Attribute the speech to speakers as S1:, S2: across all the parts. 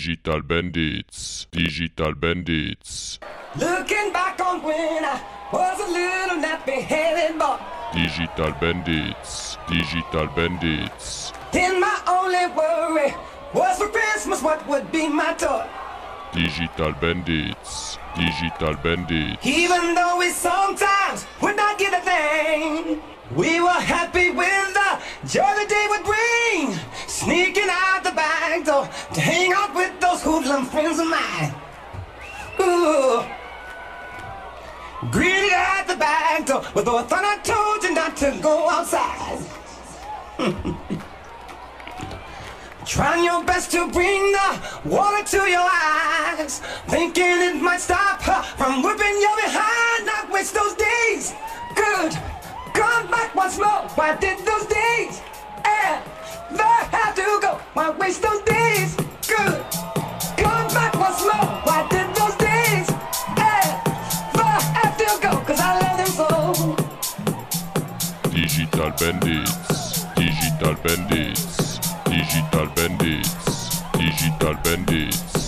S1: Digital Bandits, Digital Bandits,
S2: Looking back on when I was a little nappy-headed boy.
S1: Digital Bandits, Digital Bandits,
S2: Then my only worry was for Christmas what would be my toy.
S1: Digital Bandits, Digital Bandits,
S2: Even though we sometimes would not get a thing, we were happy with the joy the day would bring. Sneaking out the back door to hang out with those hoodlum friends of mine. Ooh. Greeted at the back door, but though I thought I told you not to go outside. Trying your best to bring the water to your eyes. Thinking it might stop her from whipping your behind. Not waste those days. Good. Come back once more. Why did those days ever
S1: Digital Bandits, Digital Bandits, Digital Bandits, Digital Bandits.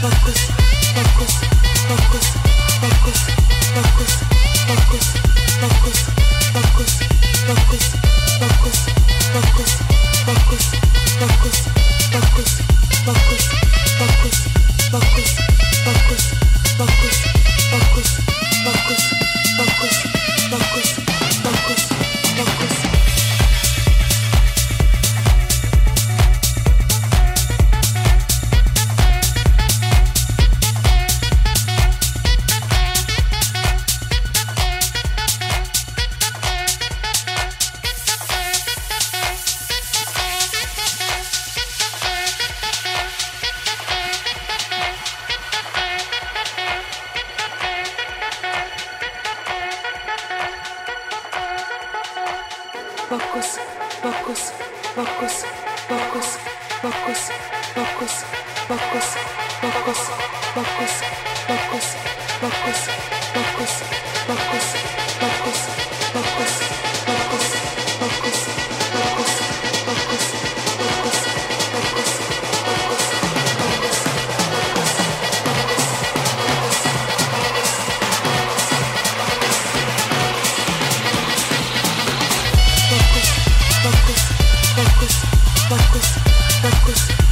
S2: Focus, focus, focus. focus, focus.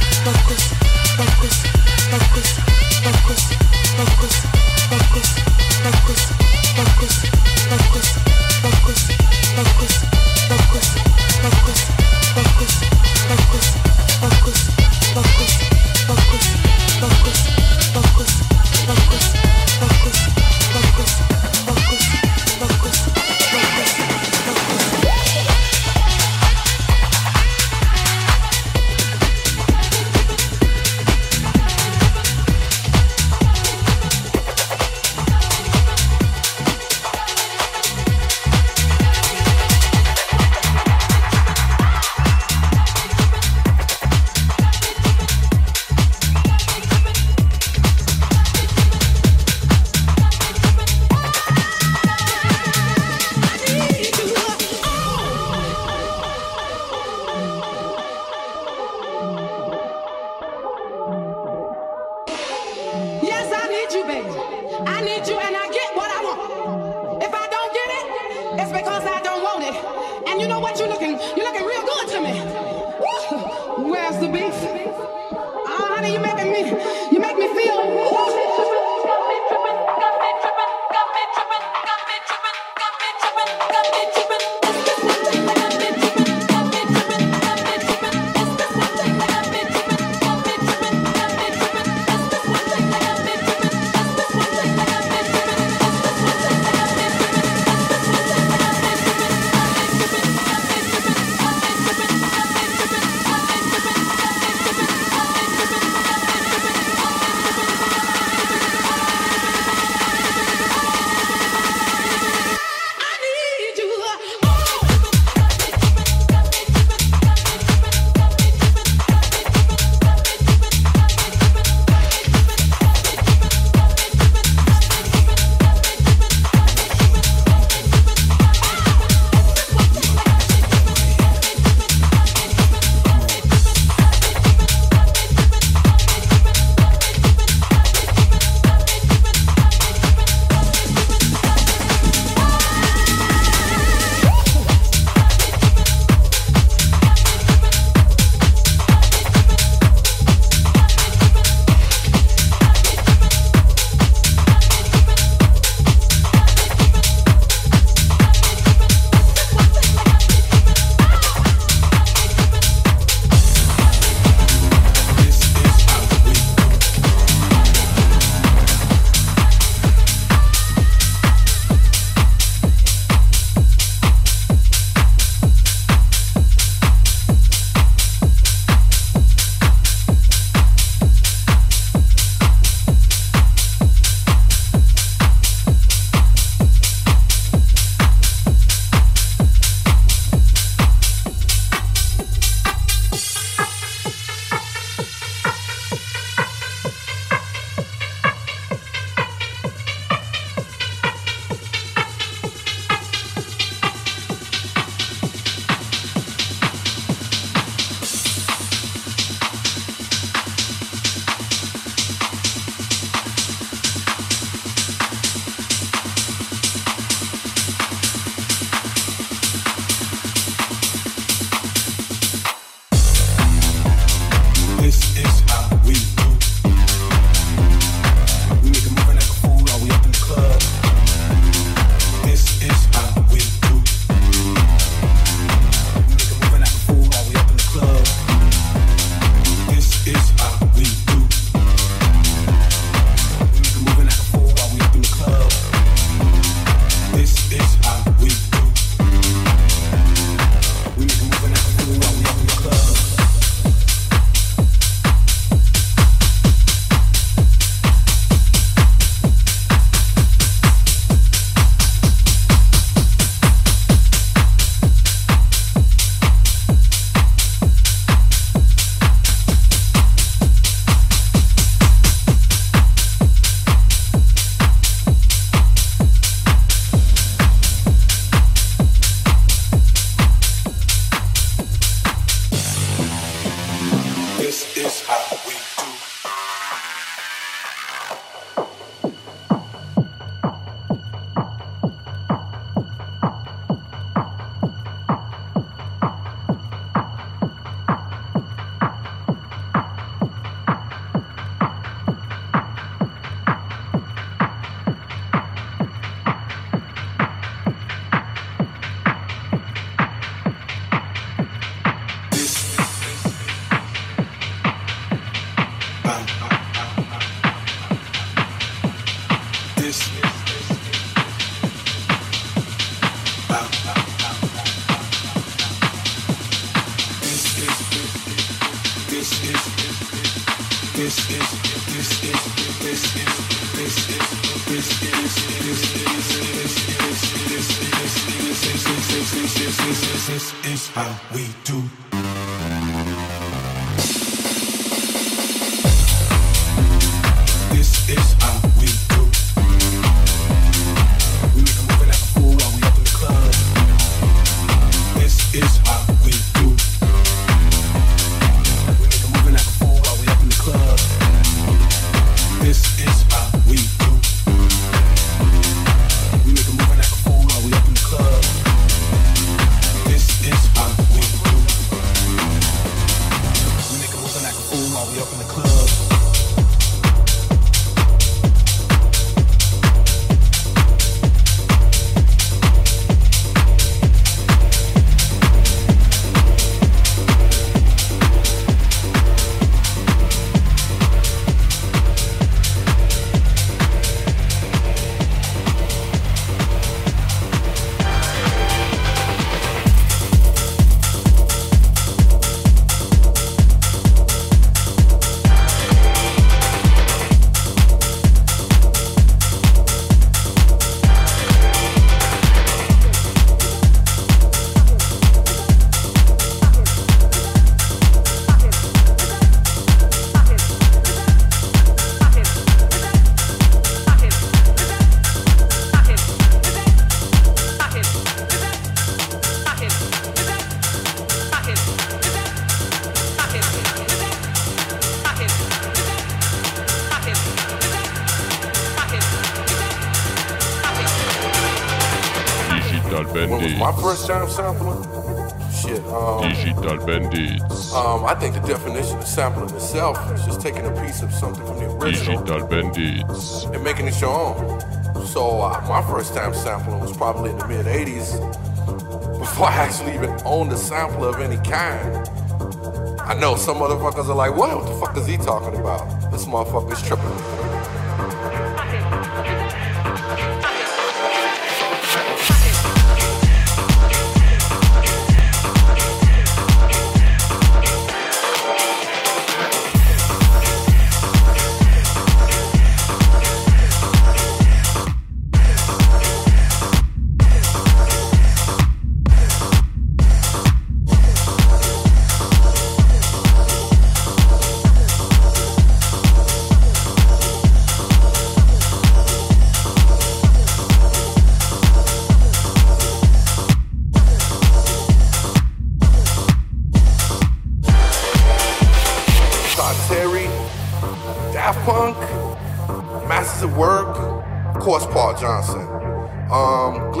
S2: Got the This is how
S3: we do. This is how. Sampling itself. is just taking a piece of something from the original.
S1: Digital Bandits.
S3: And making it your own. So uh, my first time sampling was probably in the mid 80s. Before I actually even owned a sampler of any kind. I know some motherfuckers are like, what? What the fuck is he talking about? This motherfucker's tripping. Sebastian Lager, uh,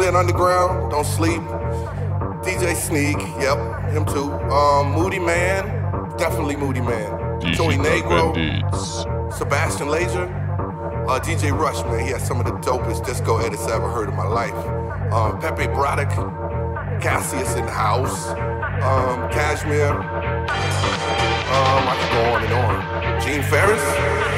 S3: DJ Sneak, yep, him too. Um, Moodymann, definitely Moodymann.
S1: Joey Negro,
S3: Sebastian Lazer, DJ Rush, man, he has some of the dopest disco edits I ever heard in my life. Um, Pepe Bradock, Cassius in the house, um, Cashmere. Um, I can go on and on. Gene Farris.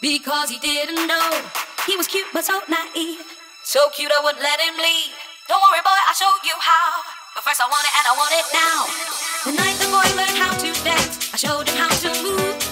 S4: Because
S5: he didn't know he was cute but so naive. So cute I wouldn't let him leave. Don't worry, boy, I'll show you how. But first I want it and I want it now. The night the boy learned how to dance, I showed him how to move.